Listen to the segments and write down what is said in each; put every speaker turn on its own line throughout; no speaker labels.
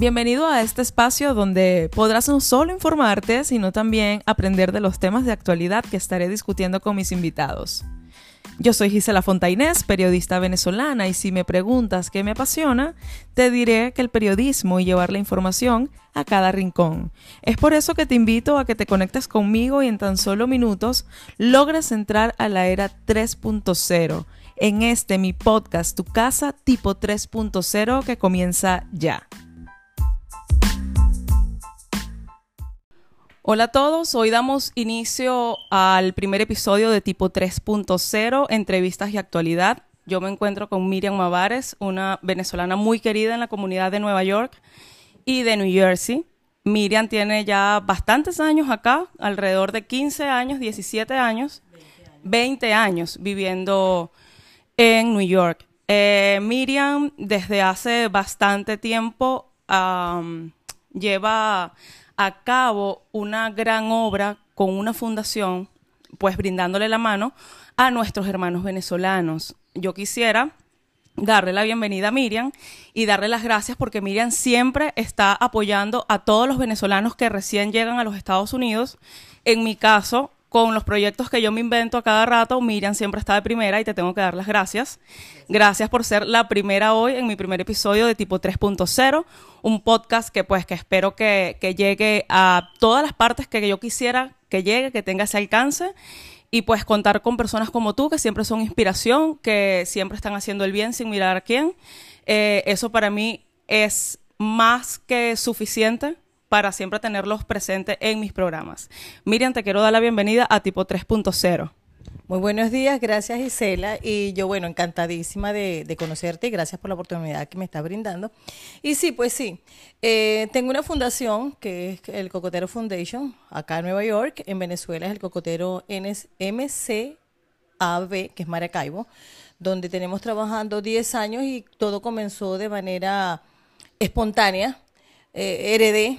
Bienvenido a este espacio donde podrás no solo informarte, sino también aprender de los temas de actualidad que estaré discutiendo con mis invitados. Yo soy Gisela Fontainés, periodista venezolana, y si me preguntas qué me apasiona, te diré que el periodismo y llevar la información a cada rincón. Es por eso que te invito a que te conectes conmigo y en tan solo minutos logres entrar a la era 3.0 en este mi podcast Tu casa tipo 3.0 que comienza ya. Hola a todos, hoy damos inicio al primer episodio de tipo 3.0, entrevistas y actualidad. Yo me encuentro con Miriam Mavares, una venezolana muy querida en la comunidad de Nueva York y de New Jersey. Miriam tiene ya bastantes años acá, alrededor de 15 años, 17 años, 20 años viviendo en New York. Eh, Miriam desde hace bastante tiempo lleva a cabo una gran obra con una fundación, pues brindándole la mano a nuestros hermanos venezolanos. Yo quisiera darle la bienvenida a Miriam y darle las gracias porque Miriam siempre está apoyando a todos los venezolanos que recién llegan a los Estados Unidos. En mi caso, con los proyectos que yo me invento a cada rato, Miriam siempre está de primera y te tengo que dar las gracias. Gracias por ser la primera hoy en mi primer episodio de tipo 3.0, un podcast que pues que espero que, que llegue a todas las partes que yo quisiera que llegue, que tenga ese alcance y pues contar con personas como tú que siempre son inspiración, que siempre están haciendo el bien sin mirar a quién. Eh, eso para mí es más que suficiente para siempre tenerlos presentes en mis programas. Miriam, te quiero dar la bienvenida a Tipo 3.0.
Muy buenos días, gracias Gisela. Y yo, bueno, encantadísima de, conocerte y gracias por la oportunidad que me estás brindando. Y sí, pues sí, eh, tengo una fundación que es el Cocotero Foundation, acá en Nueva York. En Venezuela es el Cocotero MCAB, que es Maracaibo, donde tenemos trabajando 10 años y todo comenzó de manera espontánea. Eh, heredé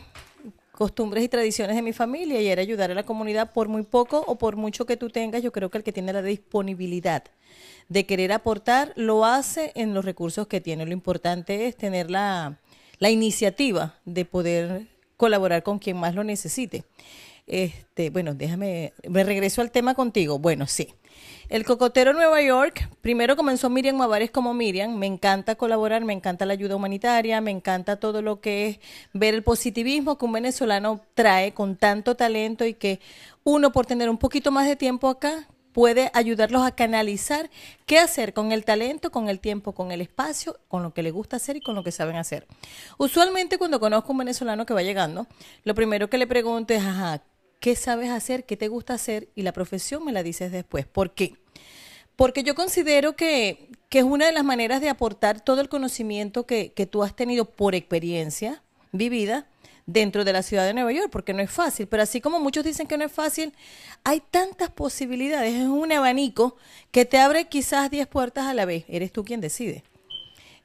costumbres y tradiciones de mi familia y era ayudar a la comunidad por muy poco o por mucho que tú tengas. Yo creo que el que tiene la disponibilidad de querer aportar lo hace en los recursos que tiene. Lo importante es tener la, la iniciativa de poder colaborar con quien más lo necesite. Este, bueno, déjame, me regreso al tema contigo. Bueno, sí. El Cocotero Nueva York, primero comenzó Miriam Mavares como Miriam, me encanta colaborar, me encanta la ayuda humanitaria, me encanta todo lo que es ver el positivismo que un venezolano trae con tanto talento y que uno por tener un poquito más de tiempo acá puede ayudarlos a canalizar qué hacer con el talento, con el tiempo, con el espacio, con lo que le gusta hacer y con lo que saben hacer. Usualmente cuando conozco a un venezolano que va llegando, lo primero que le pregunto es, ajá, ¿qué sabes hacer? ¿Qué te gusta hacer? Y la profesión me la dices después. ¿Por qué? Porque yo considero que, es una de las maneras de aportar todo el conocimiento que, que tú has tenido por experiencia vivida dentro de la ciudad de Nueva York, porque no es fácil, pero así como muchos dicen que no es fácil, hay tantas posibilidades, es un abanico que te abre quizás 10 puertas a la vez, eres tú quien decide.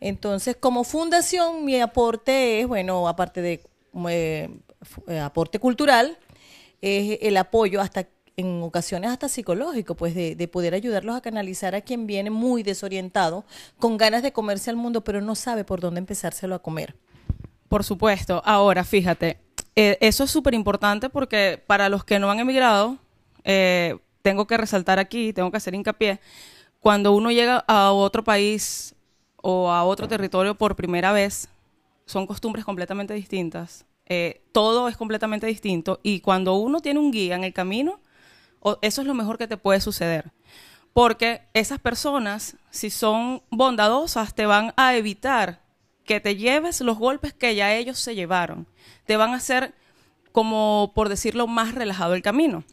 Entonces, como fundación, mi aporte es, bueno, aparte de eh, aporte cultural, es el apoyo hasta en ocasiones hasta psicológico, pues de, poder ayudarlos a canalizar a quien viene muy desorientado, con ganas de comerse al mundo, pero no sabe por dónde empezárselo a comer.
Por supuesto. Ahora, fíjate, eh, eso es súper importante porque para los que no han emigrado, eh, tengo que resaltar aquí, tengo que hacer hincapié, cuando uno llega a otro país o a otro territorio por primera vez, son costumbres completamente distintas. Eh, todo es completamente distinto y cuando uno tiene un guía en el camino, eso es lo mejor que te puede suceder. Porque esas personas, si son bondadosas, te van a evitar que te lleves los golpes que ya ellos se llevaron. Te van a hacer, como por decirlo, más relajado el camino.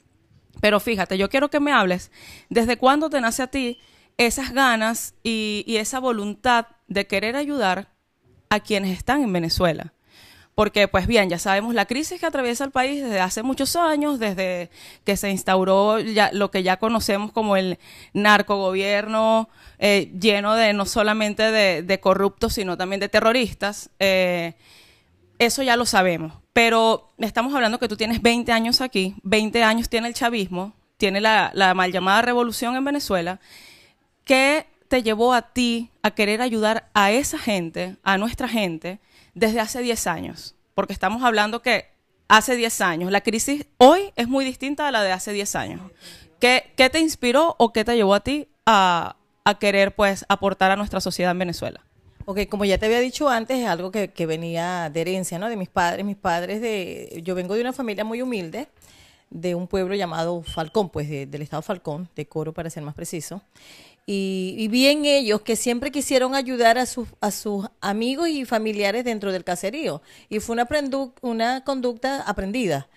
Pero fíjate, yo quiero que me hables, ¿desde cuándo te nace a ti esas ganas y esa voluntad de querer ayudar a quienes están en Venezuela? Porque pues bien, ya sabemos la crisis que atraviesa el país desde hace muchos años, desde que se instauró ya, lo que ya conocemos como el narcogobierno, eh, lleno de no solamente de, corruptos, sino también de terroristas. Eh, eso ya lo sabemos, pero estamos hablando que tú tienes 20 años aquí, 20 años tiene el chavismo, tiene la, mal llamada revolución en Venezuela, que te llevó a ti a querer ayudar a esa gente, a nuestra gente, desde hace 10 años? Porque estamos hablando que hace 10 años, la crisis hoy es muy distinta a la de hace 10 años. ¿Qué, qué te inspiró o qué te llevó a ti a, querer pues aportar a nuestra sociedad en Venezuela?
Ok, como ya te había dicho antes, es algo que, que venía de herencia, ¿no? De mis padres. Mis padres de... Yo vengo de una familia muy humilde, de un pueblo llamado Falcón, pues de- del estado Falcón, de Coro para ser más preciso. Y, y vi en ellos que siempre quisieron ayudar a sus, a sus amigos y familiares dentro del caserío. Y fue una conducta aprendida.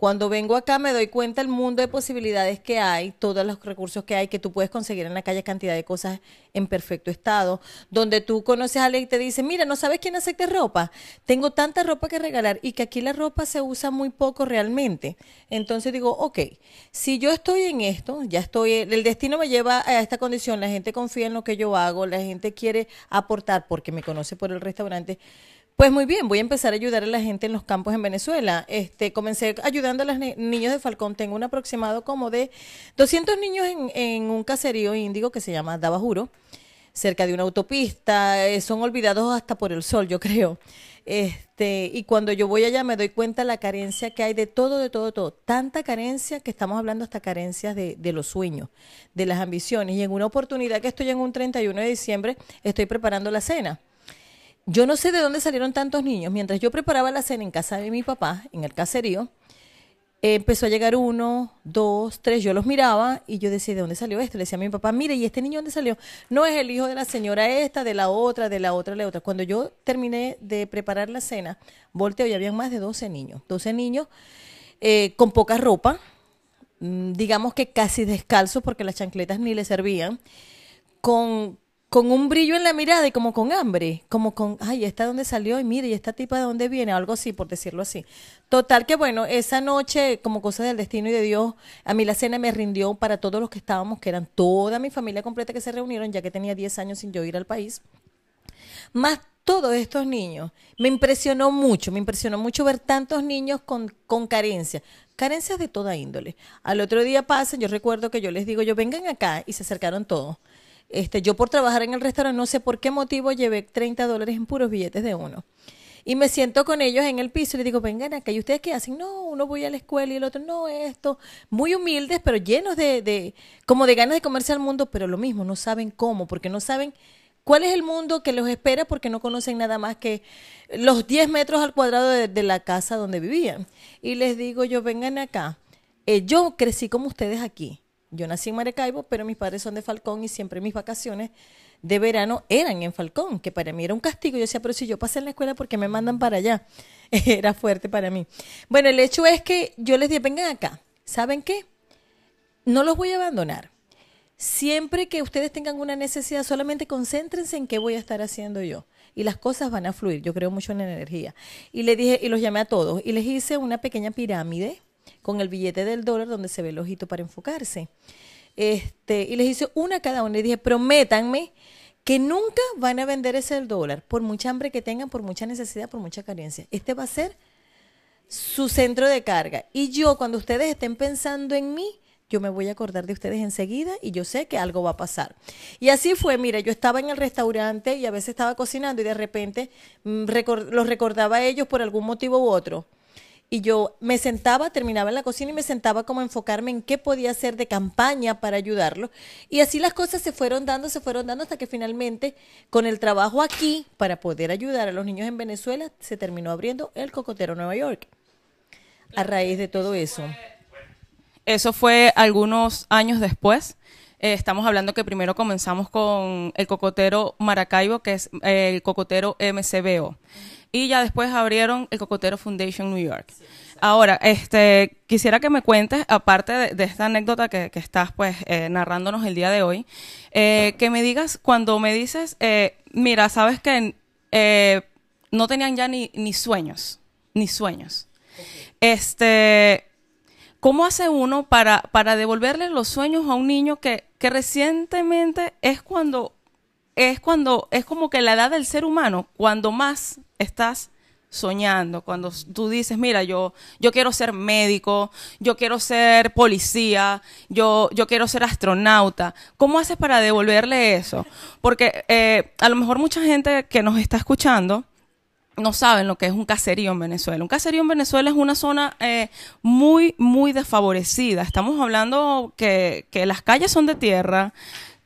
Cuando vengo acá me doy cuenta del mundo de posibilidades que hay, todos los recursos que hay, que tú puedes conseguir en la calle, cantidad de cosas en perfecto estado, donde tú conoces a alguien y te dice, mira, ¿no sabes quién hace ropa? Tengo tanta ropa que regalar y que aquí la ropa se usa muy poco realmente. Entonces digo, ok, si yo estoy en esto, ya estoy, el destino me lleva a esta condición, la gente confía en lo que yo hago, la gente quiere aportar porque me conoce por el restaurante. Pues muy bien, voy a empezar a ayudar a la gente en los campos en Venezuela. Este, comencé ayudando a los ni- niños de Falcón. Tengo un aproximado como de 200 niños en, en un caserío índigo que se llama Dabajuro, cerca de una autopista. Eh, son olvidados hasta por el sol, yo creo. Este, y cuando yo voy allá me doy cuenta la carencia que hay de todo, de todo, de todo. Tanta carencia que estamos hablando hasta carencias de, de los sueños, de las ambiciones. Y en una oportunidad que estoy en un 31 de diciembre, estoy preparando la cena. Yo no sé de dónde salieron tantos niños. Mientras yo preparaba la cena en casa de mi papá, en el caserío, eh, empezó a llegar uno, dos, tres. Yo los miraba y yo decía, ¿de dónde salió este? Le decía a mi papá, mire, ¿y este niño dónde salió? No es el hijo de la señora esta, de la otra, de la otra, de la otra. Cuando yo terminé de preparar la cena, volteo y habían más de 12 niños. 12 niños eh, con poca ropa, mm, digamos que casi descalzos porque las chancletas ni le servían con, con un brillo en la mirada y como con hambre, como con, ay, ¿esta de dónde salió? Y mire, ¿y esta tipa de dónde viene? Algo así, por decirlo así. Total que bueno, esa noche, como cosa del destino y de Dios, a mí la cena me rindió para todos los que estábamos, que eran toda mi familia completa que se reunieron, ya que tenía 10 años sin yo ir al país más todos estos niños. Me impresionó mucho, me impresionó mucho ver tantos niños con, con carencias, carencias de toda índole. Al otro día pasan, yo recuerdo que yo les digo, yo vengan acá y se acercaron todos. Este, yo por trabajar en el restaurante, no sé por qué motivo, llevé 30 dólares en puros billetes de uno. Y me siento con ellos en el piso y les digo, vengan acá. ¿Y ustedes qué hacen? No, uno voy a la escuela y el otro, no, esto. Muy humildes, pero llenos de, como de ganas de comerse al mundo, pero lo mismo, no saben cómo, porque no saben cuál es el mundo que los espera, porque no conocen nada más que los 10 metros al cuadrado de, de la casa donde vivían. Y les digo yo, vengan acá. Eh, yo crecí como ustedes aquí. Yo nací en Maracaibo, pero mis padres son de Falcón y siempre mis vacaciones de verano eran en Falcón, que para mí era un castigo. Yo decía, pero si yo pasé en la escuela, ¿por qué me mandan para allá? Era fuerte para mí. Bueno, el hecho es que yo les dije, vengan acá. ¿Saben qué? No los voy a abandonar. Siempre que ustedes tengan una necesidad, solamente concéntrense en qué voy a estar haciendo yo. Y las cosas van a fluir. Yo creo mucho en la energía. Y les dije, y los llamé a todos. Y les hice una pequeña pirámide con el billete del dólar donde se ve el ojito para enfocarse. Este, y les hice una a cada uno. Y dije, prométanme que nunca van a vender ese dólar, por mucha hambre que tengan, por mucha necesidad, por mucha carencia. Este va a ser su centro de carga. Y yo, cuando ustedes estén pensando en mí, yo me voy a acordar de ustedes enseguida y yo sé que algo va a pasar. Y así fue, mira, yo estaba en el restaurante y a veces estaba cocinando y de repente mm, los recordaba a ellos por algún motivo u otro. Y yo me sentaba, terminaba en la cocina y me sentaba como a enfocarme en qué podía hacer de campaña para ayudarlos. Y así las cosas se fueron dando, se fueron dando hasta que finalmente, con el trabajo aquí, para poder ayudar a los niños en Venezuela, se terminó abriendo el Cocotero Nueva York. A raíz de todo eso.
Eso fue algunos años después. Eh, estamos hablando que primero comenzamos con el cocotero Maracaibo, que es eh, el cocotero MCBO. Y ya después abrieron el Cocotero Foundation New York. Ahora, este, quisiera que me cuentes, aparte de, de esta anécdota que, que estás pues eh, narrándonos el día de hoy, eh, que me digas cuando me dices, eh, mira, sabes que no tenían ya ni, ni sueños, ni sueños. Este, ¿Cómo hace uno para, para devolverle los sueños a un niño que, que recientemente es cuando, es cuando, es como que la edad del ser humano, cuando más estás soñando, cuando tú dices, mira, yo, yo quiero ser médico, yo quiero ser policía, yo, yo quiero ser astronauta, ¿cómo haces para devolverle eso? Porque eh, a lo mejor mucha gente que nos está escuchando no saben lo que es un caserío en Venezuela. Un caserío en Venezuela es una zona eh, muy, muy desfavorecida. Estamos hablando que, que las calles son de tierra,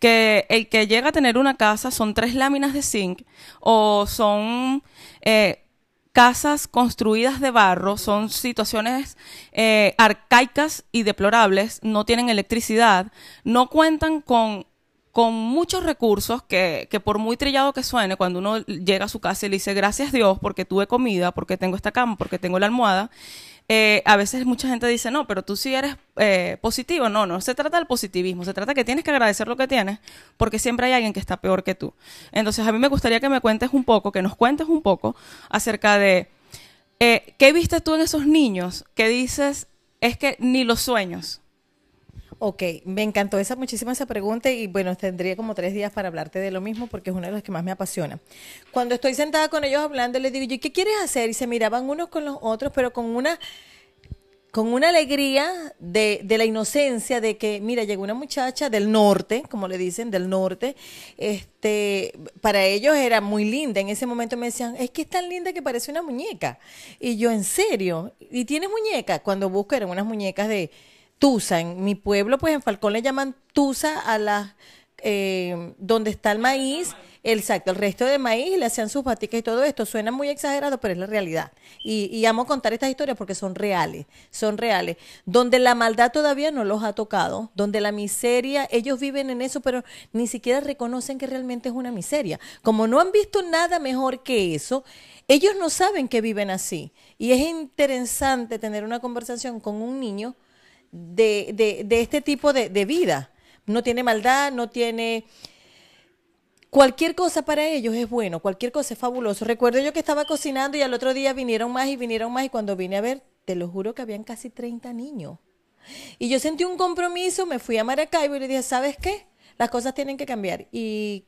que el que llega a tener una casa son tres láminas de zinc o son eh, casas construidas de barro, son situaciones eh, arcaicas y deplorables, no tienen electricidad, no cuentan con, con muchos recursos que, que, por muy trillado que suene, cuando uno llega a su casa y le dice gracias Dios porque tuve comida, porque tengo esta cama, porque tengo la almohada, eh, a veces mucha gente dice, no, pero tú sí eres eh, positivo. No, no se trata del positivismo, se trata que tienes que agradecer lo que tienes, porque siempre hay alguien que está peor que tú. Entonces, a mí me gustaría que me cuentes un poco, que nos cuentes un poco acerca de eh, qué viste tú en esos niños que dices, es que ni los sueños.
Ok, me encantó esa muchísima esa pregunta y bueno, tendría como tres días para hablarte de lo mismo porque es una de las que más me apasiona. Cuando estoy sentada con ellos hablando, les digo, ¿y qué quieres hacer? Y se miraban unos con los otros, pero con una con una alegría de, de, la inocencia de que, mira, llegó una muchacha del norte, como le dicen, del norte, este, para ellos era muy linda. En ese momento me decían, es que es tan linda que parece una muñeca. Y yo, ¿en serio? ¿Y tienes muñeca? Cuando busco eran unas muñecas de, tusa. En mi pueblo, pues en Falcón le llaman tusa a las eh, donde está el maíz, exacto, el resto de maíz, le hacían sus baticas y todo esto. Suena muy exagerado, pero es la realidad. Y, y amo contar estas historias porque son reales, son reales. Donde la maldad todavía no los ha tocado, donde la miseria, ellos viven en eso, pero ni siquiera reconocen que realmente es una miseria. Como no han visto nada mejor que eso, ellos no saben que viven así. Y es interesante tener una conversación con un niño de, de, de este tipo de, de, vida. No tiene maldad, no tiene... Cualquier cosa para ellos es bueno, cualquier cosa es fabuloso. Recuerdo yo que estaba cocinando y al otro día vinieron más y vinieron más y cuando vine a ver, te lo juro que habían casi 30 niños. Y yo sentí un compromiso, me fui a Maracaibo y le dije, ¿sabes qué? Las cosas tienen que cambiar. Y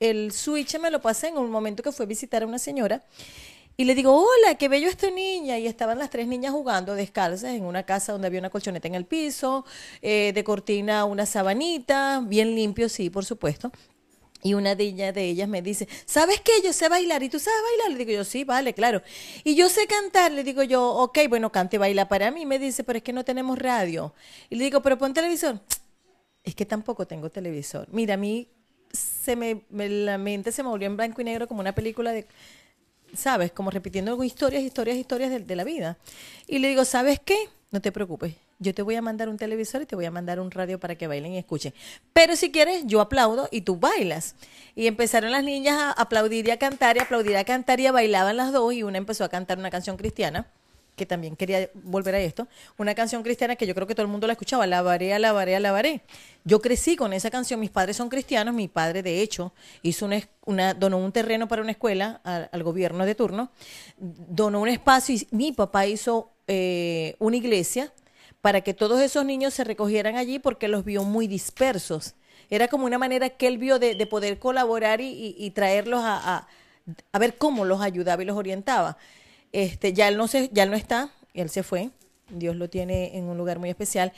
el switch me lo pasé en un momento que fue a visitar a una señora y le digo, hola, qué bello esta niña. Y estaban las tres niñas jugando descalzas en una casa donde había una colchoneta en el piso, eh, de cortina una sabanita, bien limpio, sí, por supuesto. Y una ellas, de ellas me dice, ¿sabes qué? Yo sé bailar. ¿Y tú sabes bailar? Le digo yo, sí, vale, claro. Y yo sé cantar. Le digo yo, ok, bueno, cante baila para mí. Me dice, pero es que no tenemos radio. Y le digo, pero pon televisor. Es que tampoco tengo televisor. Mira, a mí se me, me la mente se me volvió en blanco y negro como una película de ¿sabes? Como repitiendo historias, historias, historias de, la vida. Y le digo, ¿sabes qué? No te preocupes, yo te voy a mandar un televisor y te voy a mandar un radio para que bailen y escuchen. Pero si quieres, yo aplaudo y tú bailas. Y empezaron las niñas a aplaudir y a cantar y aplaudir a cantar y a bailaban las dos y una empezó a cantar una canción cristiana que también quería volver a esto, una canción cristiana que yo creo que todo el mundo la escuchaba, alabaré, alabaré, alabaré. Yo crecí con esa canción, mis padres son cristianos, mi padre de hecho hizo una, donó un terreno para una escuela al, gobierno de turno, donó un espacio y mi papá hizo eh, una iglesia para que todos esos niños se recogieran allí porque los vio muy dispersos. Era como una manera que él vio de, de poder colaborar y, y, y traerlos a, a ver cómo los ayudaba y los orientaba. Este, ya él no se, ya él no está, él se fue. Dios lo tiene en un lugar muy especial.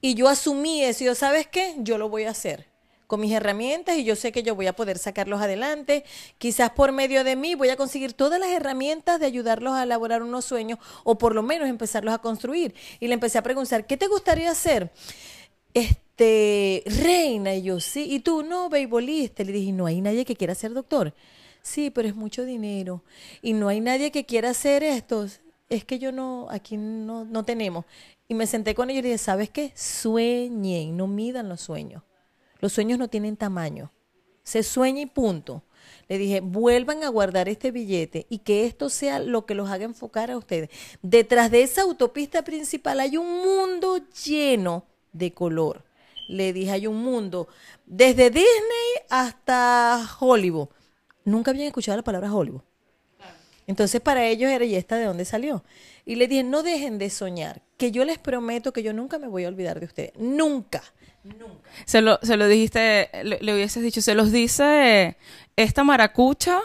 Y yo asumí eso, y yo, ¿sabes qué? Yo lo voy a hacer con mis herramientas y yo sé que yo voy a poder sacarlos adelante. Quizás por medio de mí voy a conseguir todas las herramientas de ayudarlos a elaborar unos sueños o por lo menos empezarlos a construir. Y le empecé a preguntar, ¿qué te gustaría hacer? Este, reina, y yo, sí, y tú, no, beisbolista. Le dije, no hay nadie que quiera ser doctor sí, pero es mucho dinero y no hay nadie que quiera hacer esto. Es que yo no, aquí no, no tenemos. Y me senté con ellos y dije, ¿sabes qué? Sueñen, no midan los sueños. Los sueños no tienen tamaño. Se sueña y punto. Le dije, vuelvan a guardar este billete y que esto sea lo que los haga enfocar a ustedes. Detrás de esa autopista principal hay un mundo lleno de color. Le dije, hay un mundo desde Disney hasta Hollywood nunca habían escuchado la palabra Hollywood. Entonces para ellos era, ¿y esta de dónde salió? Y le dije, no dejen de soñar, que yo les prometo que yo nunca me voy a olvidar de ustedes. Nunca. Nunca.
Se lo, se lo dijiste, le, le hubieses dicho, se los dice esta maracucha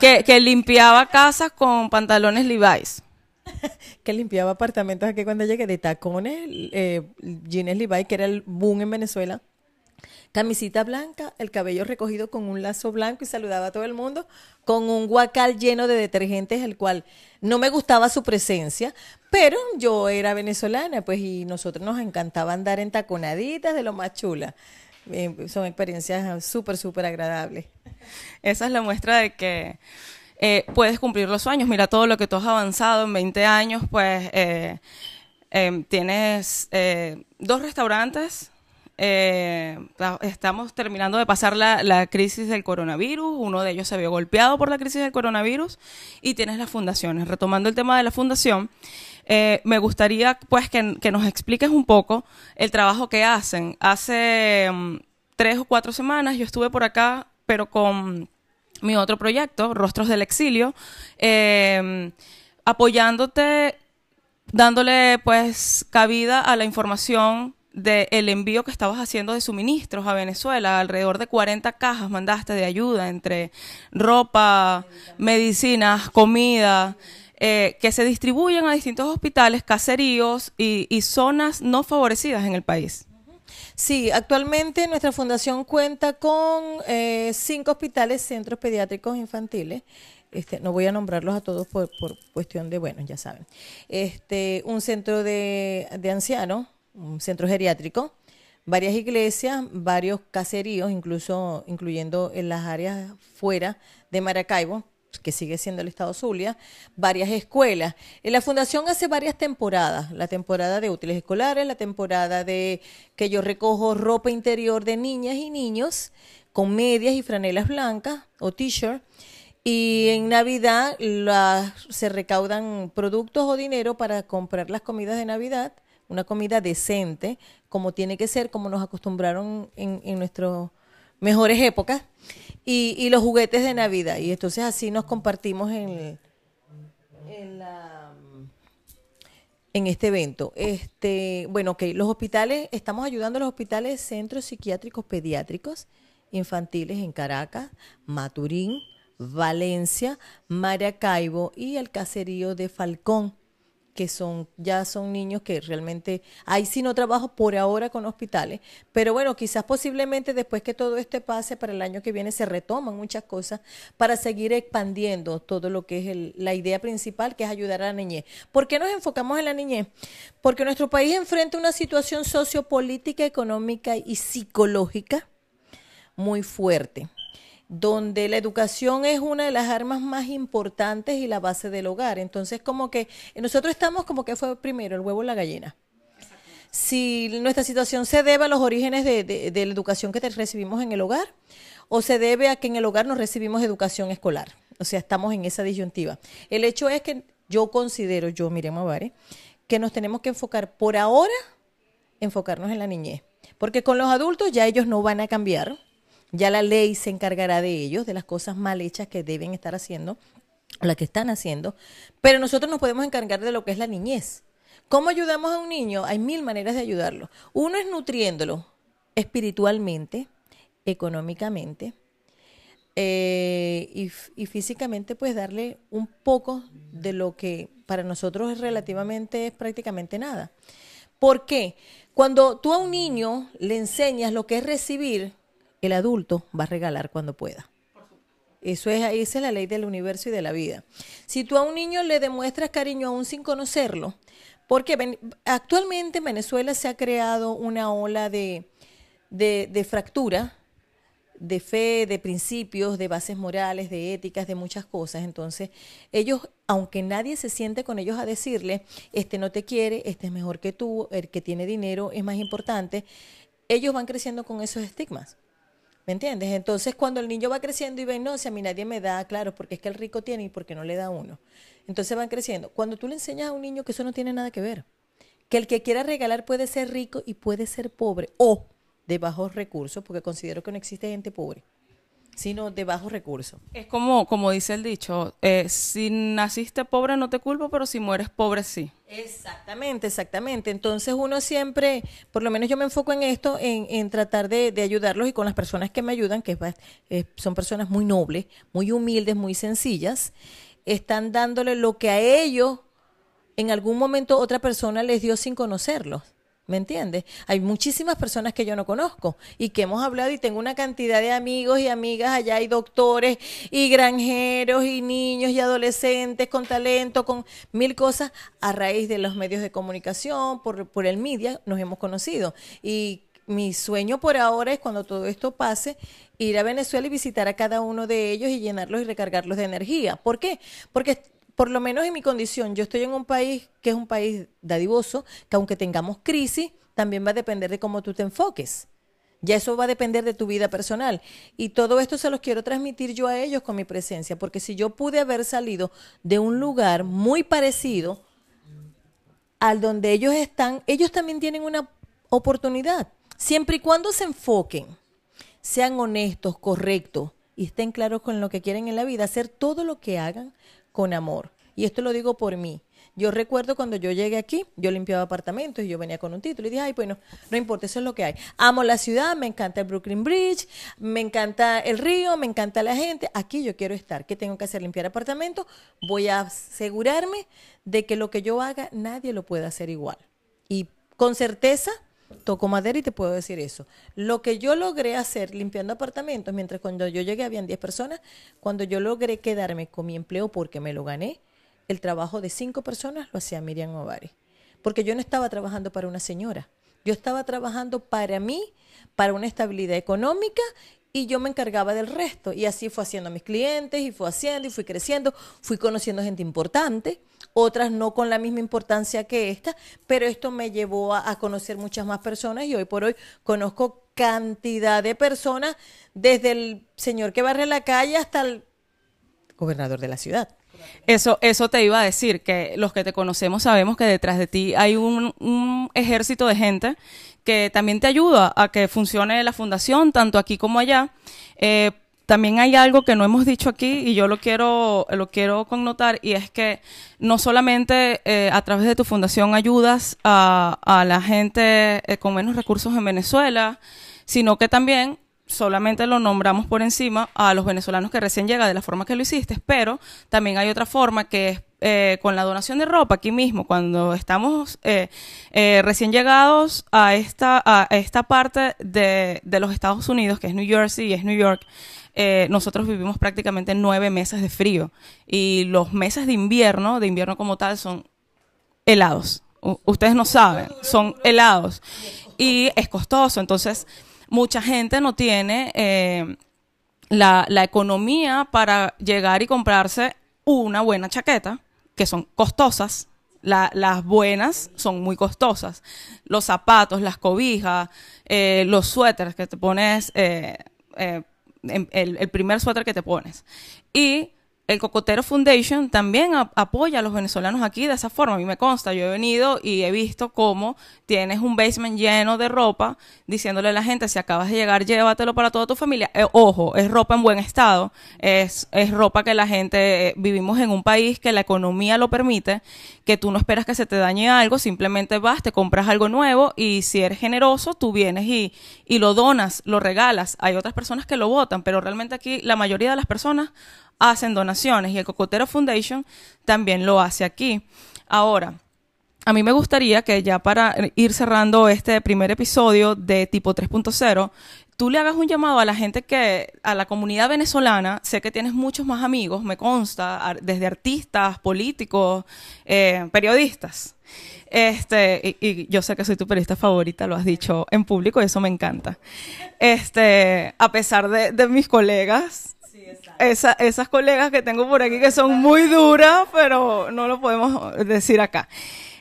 que, que limpiaba casas con pantalones Levi's.
que limpiaba apartamentos aquí cuando llegué de tacones, eh, jeans Levi, que era el boom en Venezuela. Camisita blanca, el cabello recogido con un lazo blanco y saludaba a todo el mundo con un guacal lleno de detergentes, el cual no me gustaba su presencia, pero yo era venezolana, pues, y nosotros nos encantaba andar en taconaditas de lo más chula. Eh, son experiencias súper, súper agradables.
Esa es la muestra de que eh, puedes cumplir los sueños. Mira todo lo que tú has avanzado en 20 años, pues eh, em, tienes eh, dos restaurantes. Estamos terminando de pasar la, la, crisis del coronavirus, uno de ellos se vio golpeado por la crisis del coronavirus y tienes las fundaciones. Retomando el tema de la fundación, me gustaría pues que, que, nos expliques un poco el trabajo que hacen. Hace um, tres o cuatro semanas yo estuve por acá, pero con mi otro proyecto, Rostros del Exilio, eh, apoyándote, dándole pues cabida a la información del envío que estabas haciendo de suministros a Venezuela, alrededor de 40 cajas mandaste de ayuda entre ropa, medicinas, comida, eh, que se distribuyen a distintos hospitales, caseríos y, y zonas no favorecidas en el país.
Sí, actualmente nuestra fundación cuenta con eh, cinco hospitales, centros pediátricos infantiles. Este, no voy a nombrarlos a todos por, por cuestión de, bueno, ya saben. Este, un centro de, de ancianos, un centro geriátrico, varias iglesias, varios caseríos, incluso incluyendo en las áreas fuera de Maracaibo, que sigue siendo el Estado Zulia, varias escuelas. En la Fundación hace varias temporadas, la temporada de útiles escolares, la temporada de que yo recojo ropa interior de niñas y niños con medias y franelas blancas o t-shirt. Y en Navidad se recaudan productos o dinero para comprar las comidas de Navidad, una comida decente, como tiene que ser, como nos acostumbraron en, en nuestras mejores épocas y, y, los juguetes de Navidad. Y entonces así nos compartimos en, en, este evento. Este, bueno, ok, los hospitales, estamos ayudando a los hospitales, centros psiquiátricos pediátricos infantiles en Caracas, Maturín, Valencia, Maracaibo y el caserío de Falcón que son ya son niños que realmente ahí sí no trabajo por ahora con hospitales, pero bueno, quizás posiblemente después que todo este pase para el año que viene se retoman muchas cosas para seguir expandiendo todo lo que es el, la idea principal que es ayudar a la niñez. ¿Por qué nos enfocamos en la niñez? Porque nuestro país enfrenta una situación sociopolítica, económica y psicológica muy fuerte donde la educación es una de las armas más importantes y la base del hogar. Entonces, como que nosotros estamos como que fue primero el huevo o la gallina. Si nuestra situación se debe a los orígenes de, la educación que recibimos en el hogar o se debe a que en el hogar nos recibimos educación escolar. O sea, estamos en esa disyuntiva. El hecho es que yo considero, yo, Miremos Mavare, que nos tenemos que enfocar por ahora, enfocarnos en la niñez. Porque con los adultos ya ellos no van a cambiar ya la ley se encargará de ellos, de las cosas mal hechas que deben estar haciendo, las que están haciendo, pero nosotros nos podemos encargar de lo que es la niñez. ¿Cómo ayudamos a un niño? Hay mil maneras de ayudarlo. Uno es nutriéndolo espiritualmente, económicamente eh, y, y, físicamente, pues darle un poco de lo que para nosotros es relativamente, es prácticamente nada. ¿Por qué? Cuando tú a un niño le enseñas lo que es recibir, el adulto va a regalar cuando pueda. Eso es, esa es la ley del universo y de la vida. Si tú a un niño le demuestras cariño aún sin conocerlo, porque actualmente en Venezuela se ha creado una ola de, de, de fractura de fe, de principios, de bases morales, de éticas, de muchas cosas. Entonces, ellos, aunque nadie se siente con ellos a decirle, este no te quiere, este es mejor que tú, el que tiene dinero es más importante, ellos van creciendo con esos estigmas. ¿Me entiendes? Entonces, cuando el niño va creciendo y ve, no, si a mí nadie me da, claro, porque es que el rico tiene y porque no le da uno. Entonces van creciendo. Cuando tú le enseñas a un niño que eso no tiene nada que ver, que el que quiera regalar puede ser rico y puede ser pobre o de bajos recursos, porque considero que no existe gente pobre. Sino de bajos recursos.
Es como, como dice el dicho, eh, si naciste pobre no te culpo, pero si mueres pobre sí.
Exactamente, exactamente. Entonces uno siempre, por lo menos yo me enfoco en esto, en, en tratar de, de, ayudarlos y con las personas que me ayudan, que eh, son personas muy nobles, muy humildes, muy sencillas, están dándole lo que a ellos en algún momento otra persona les dio sin conocerlos. ¿Me entiendes? Hay muchísimas personas que yo no conozco y que hemos hablado y tengo una cantidad de amigos y amigas allá, y doctores y granjeros y niños y adolescentes con talento, con mil cosas, a raíz de los medios de comunicación, por, por el media, nos hemos conocido. Y mi sueño por ahora es cuando todo esto pase, ir a Venezuela y visitar a cada uno de ellos y llenarlos y recargarlos de energía. ¿Por qué? Porque por lo menos en mi condición, yo estoy en un país que es un país dadivoso, que aunque tengamos crisis, también va a depender de cómo tú te enfoques. Ya eso va a depender de tu vida personal. Y todo esto se los quiero transmitir yo a ellos con mi presencia, porque si yo pude haber salido de un lugar muy parecido al donde ellos están, ellos también tienen una oportunidad. Siempre y cuando se enfoquen, sean honestos, correctos y estén claros con lo que quieren en la vida, hacer todo lo que hagan con amor. Y esto lo digo por mí. Yo recuerdo cuando yo llegué aquí, yo limpiaba apartamentos y yo venía con un título y dije, ay, bueno, no importa, eso es lo que hay. Amo la ciudad, me encanta el Brooklyn Bridge, me encanta el río, me encanta la gente. Aquí yo quiero estar. ¿Qué tengo que hacer? Limpiar apartamentos. Voy a asegurarme de que lo que yo haga, nadie lo pueda hacer igual. Y con certeza, toco madera y te puedo decir eso. Lo que yo logré hacer limpiando apartamentos, mientras cuando yo llegué habían 10 personas, cuando yo logré quedarme con mi empleo porque me lo gané, el trabajo de cinco personas lo hacía Miriam Ovari. Porque yo no estaba trabajando para una señora, yo estaba trabajando para mí, para una estabilidad económica y yo me encargaba del resto. Y así fue haciendo a mis clientes y fue haciendo y fui creciendo, fui conociendo gente importante, otras no con la misma importancia que esta, pero esto me llevó a, a conocer muchas más personas y hoy por hoy conozco cantidad de personas, desde el señor que barre la calle hasta el gobernador de la ciudad.
Eso, eso te iba a decir, que los que te conocemos sabemos que detrás de ti hay un, un ejército de gente que también te ayuda a que funcione la fundación, tanto aquí como allá. Eh, también hay algo que no hemos dicho aquí y yo lo quiero, lo quiero connotar y es que no solamente eh, a través de tu fundación ayudas a, a la gente eh, con menos recursos en Venezuela, sino que también solamente lo nombramos por encima a los venezolanos que recién llegan de la forma que lo hiciste, pero también hay otra forma que es eh, con la donación de ropa aquí mismo, cuando estamos eh, eh, recién llegados a esta, a esta parte de, de, los Estados Unidos, que es New Jersey y es New York, eh, nosotros vivimos prácticamente nueve meses de frío y los meses de invierno, de invierno como tal, son helados. Ustedes no saben, son helados y es costoso. Entonces, mucha gente no tiene eh, la, la, economía para llegar y comprarse una buena chaqueta, que son costosas. La, las buenas son muy costosas. Los zapatos, las cobijas, eh, los suéteres que te pones, eh, el, el, primer suéter que te pones. Y el Cocotero Foundation también apoya a los venezolanos aquí de esa forma. A mí me consta, yo he venido y he visto cómo tienes un basement lleno de ropa, diciéndole a la gente, si acabas de llegar, llévatelo para toda tu familia. Eh, ojo, es ropa en buen estado, es, es ropa que la gente, eh, vivimos en un país que la economía lo permite, que tú no esperas que se te dañe algo, simplemente vas, te compras algo nuevo y si eres generoso, tú vienes y, y lo donas, lo regalas. Hay otras personas que lo votan, pero realmente aquí la mayoría de las personas hacen donaciones y el Cocotero Foundation también lo hace aquí. Ahora, a mí me gustaría que ya para ir cerrando este primer episodio de tipo 3.0, tú le hagas un llamado a la gente que, a la comunidad venezolana, sé que tienes muchos más amigos, me consta, desde artistas, políticos, eh, periodistas. Este, y, yo sé que soy tu periodista favorita, lo has dicho en público y eso me encanta. Este, a pesar de mis colegas, esa, esas colegas que tengo por aquí que son muy duras, pero no lo podemos decir acá.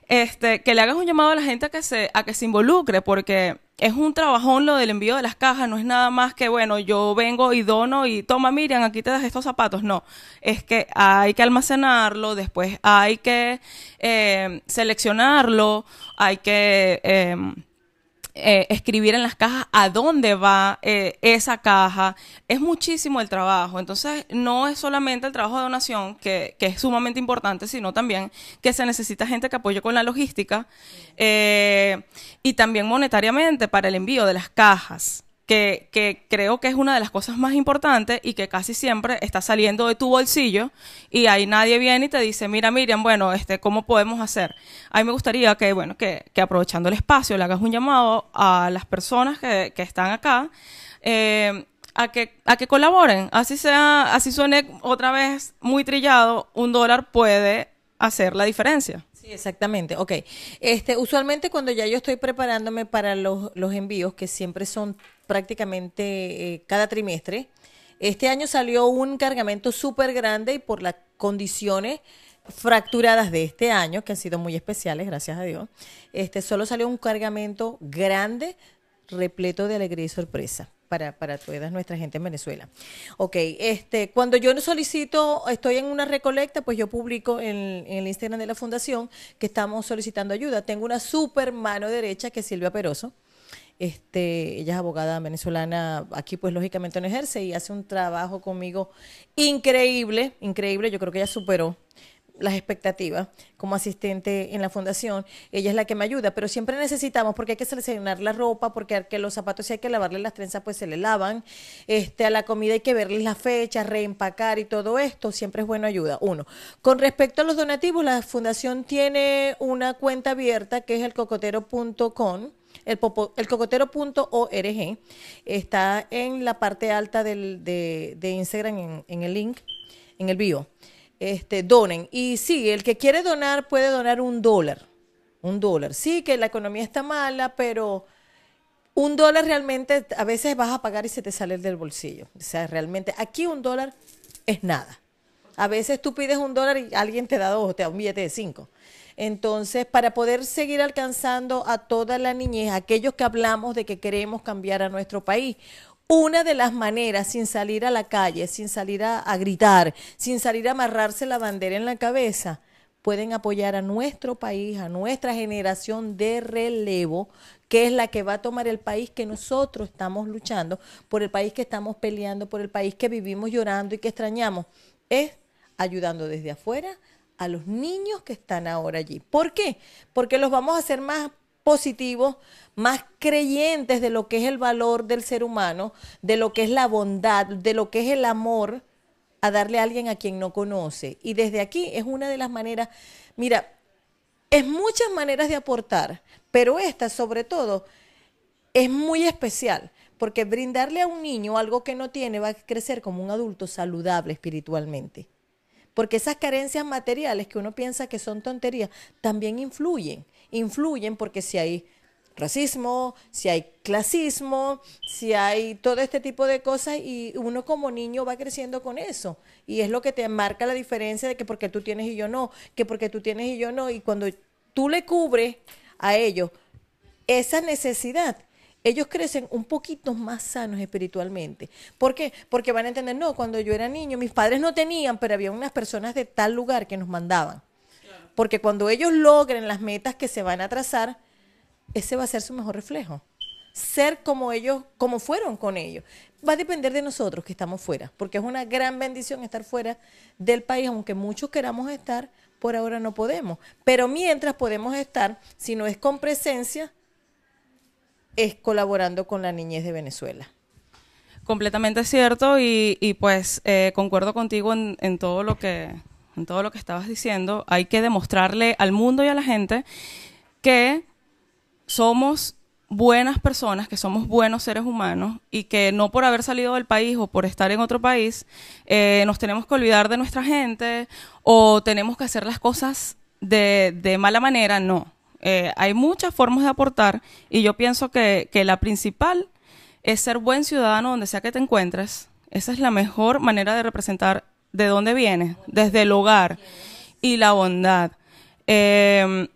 Este, que le hagas un llamado a la gente a que se, a que se involucre, porque es un trabajón lo del envío de las cajas, no es nada más que, bueno, yo vengo y dono y toma, Miriam, aquí te das estos zapatos. No, es que hay que almacenarlo, después hay que eh, seleccionarlo, hay que... Eh, eh, escribir en las cajas a dónde va eh, esa caja. Es muchísimo el trabajo. Entonces, no es solamente el trabajo de donación, que, que es sumamente importante, sino también que se necesita gente que apoye con la logística eh, y también monetariamente para el envío de las cajas que, creo que es una de las cosas más importantes y que casi siempre está saliendo de tu bolsillo y ahí nadie viene y te dice, mira Miriam, bueno, este, ¿cómo podemos hacer? A mí me gustaría que, bueno, que, aprovechando el espacio le hagas un llamado a las personas que, están acá eh, a que, a que colaboren, así sea, así suene otra vez muy trillado, un dólar puede hacer la diferencia.
Sí, exactamente. Ok. Este, usualmente cuando ya yo estoy preparándome para los, los envíos, que siempre son prácticamente eh, cada trimestre. Este año salió un cargamento súper grande y por las condiciones fracturadas de este año, que han sido muy especiales, gracias a Dios, este solo salió un cargamento grande, repleto de alegría y sorpresa. Para, para toda nuestra gente en Venezuela. Ok, este, cuando yo solicito, estoy en una recolecta, pues yo publico en, en el Instagram de la Fundación que estamos solicitando ayuda. Tengo una super mano derecha que es Silvia Peroso, este, ella es abogada venezolana, aquí pues lógicamente no ejerce y hace un trabajo conmigo increíble, increíble, yo creo que ella superó las expectativas como asistente en la fundación. Ella es la que me ayuda, pero siempre necesitamos, porque hay que seleccionar la ropa, porque que los zapatos si hay que lavarle las trenzas, pues se le lavan. Este, a la comida hay que verles las fechas, reempacar y todo esto, siempre es bueno ayuda. Uno. Con respecto a los donativos, la fundación tiene una cuenta abierta que es el cocotero.com el, el cocotero.org está en la parte alta del, de, de, Instagram, en, el link, en el bio. Este, donen. Y sí, el que quiere donar puede donar un dólar. Un dólar. Sí, que la economía está mala, pero un dólar realmente a veces vas a pagar y se te sale del bolsillo. O sea, realmente aquí un dólar es nada. A veces tú pides un dólar y alguien te da dos, te da un billete de cinco. Entonces, para poder seguir alcanzando a toda la niñez, aquellos que hablamos de que queremos cambiar a nuestro país, una de las maneras, sin salir a la calle, sin salir a, gritar, sin salir a amarrarse la bandera en la cabeza, pueden apoyar a nuestro país, a nuestra generación de relevo, que es la que va a tomar el país que nosotros estamos luchando, por el país que estamos peleando, por el país que vivimos llorando y que extrañamos. Es ayudando desde afuera a los niños que están ahora allí. ¿Por qué? Porque los vamos a hacer más positivos, más creyentes de lo que es el valor del ser humano, de lo que es la bondad, de lo que es el amor a darle a alguien a quien no conoce. Y desde aquí es una de las maneras, mira, es muchas maneras de aportar, pero esta sobre todo es muy especial, porque brindarle a un niño algo que no tiene va a crecer como un adulto saludable espiritualmente. Porque esas carencias materiales que uno piensa que son tonterías, también influyen. Influyen porque si hay racismo, si hay clasismo, si hay todo este tipo de cosas y uno como niño va creciendo con eso. Y es lo que te marca la diferencia de que porque tú tienes y yo no, que porque tú tienes y yo no. Y cuando tú le cubres a ellos esa necesidad, ellos crecen un poquito más sanos espiritualmente. ¿Por qué? Porque van a entender, no, cuando yo era niño, mis padres no tenían, pero había unas personas de tal lugar que nos mandaban. Porque cuando ellos logren las metas que se van a trazar, ese va a ser su mejor reflejo. Ser como ellos, como fueron con ellos. Va a depender de nosotros que estamos fuera, porque es una gran bendición estar fuera del país, aunque muchos queramos estar, por ahora no podemos. Pero mientras podemos estar, si no es con presencia, es colaborando con la niñez de Venezuela.
Completamente cierto y, pues eh, concuerdo contigo en, todo lo que en todo lo que estabas diciendo. Hay que demostrarle al mundo y a la gente que somos buenas personas, que somos buenos seres humanos y que no por haber salido del país o por estar en otro país eh, nos tenemos que olvidar de nuestra gente o tenemos que hacer las cosas de, de mala manera, no. Eh, hay muchas formas de aportar y yo pienso que, la principal es ser buen ciudadano donde sea que te encuentres. Esa es la mejor manera de representar de dónde vienes, desde el hogar y la bondad. Eh,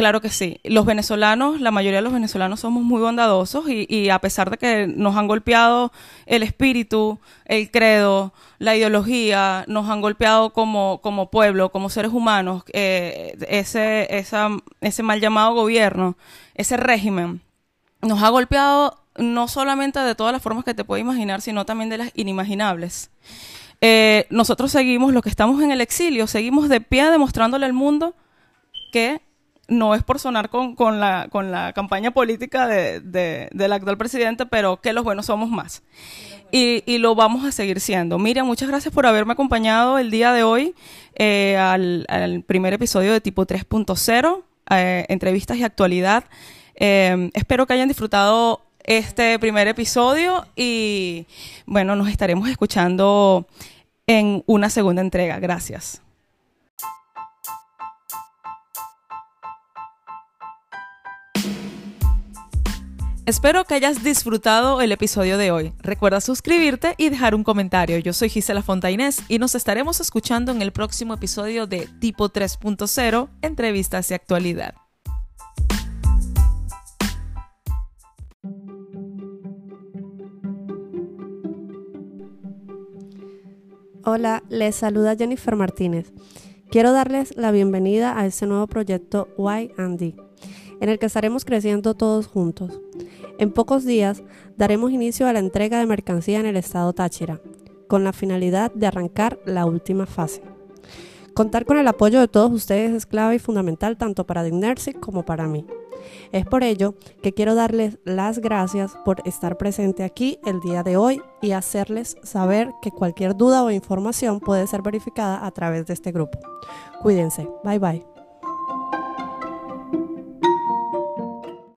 Claro que sí. Los venezolanos, la mayoría de los venezolanos somos muy bondadosos y, a pesar de que nos han golpeado el espíritu, el credo, la ideología, nos han golpeado como, como pueblo, como seres humanos, eh, ese, ese mal llamado gobierno, ese régimen, nos ha golpeado no solamente de todas las formas que te puedes imaginar, sino también de las inimaginables. Eh, nosotros seguimos, los que estamos en el exilio, seguimos de pie demostrándole al mundo que no es por sonar con, con, la, con la campaña política de, de, del actual presidente, pero que los buenos somos más. Y, y, lo vamos a seguir siendo. Miriam, muchas gracias por haberme acompañado el día de hoy eh, al, al, primer episodio de tipo 3.0, eh, entrevistas y actualidad. Eh, espero que hayan disfrutado este primer episodio y bueno, nos estaremos escuchando en una segunda entrega. Gracias. Espero que hayas disfrutado el episodio de hoy. Recuerda suscribirte y dejar un comentario. Yo soy Gisela Fontainés y nos estaremos escuchando en el próximo episodio de Tipo 3.0, entrevistas y actualidad.
Hola, les saluda Jennifer Martínez. Quiero darles la bienvenida a este nuevo proyecto Y&D, en el que estaremos creciendo todos juntos. En pocos días daremos inicio a la entrega de mercancía en el estado Táchira, con la finalidad de arrancar la última fase. Contar con el apoyo de todos ustedes es clave y fundamental tanto para Dignersi como para mí. Es por ello que quiero darles las gracias por estar presente aquí el día de hoy y hacerles saber que cualquier duda o información puede ser verificada a través de este grupo. Cuídense, bye bye.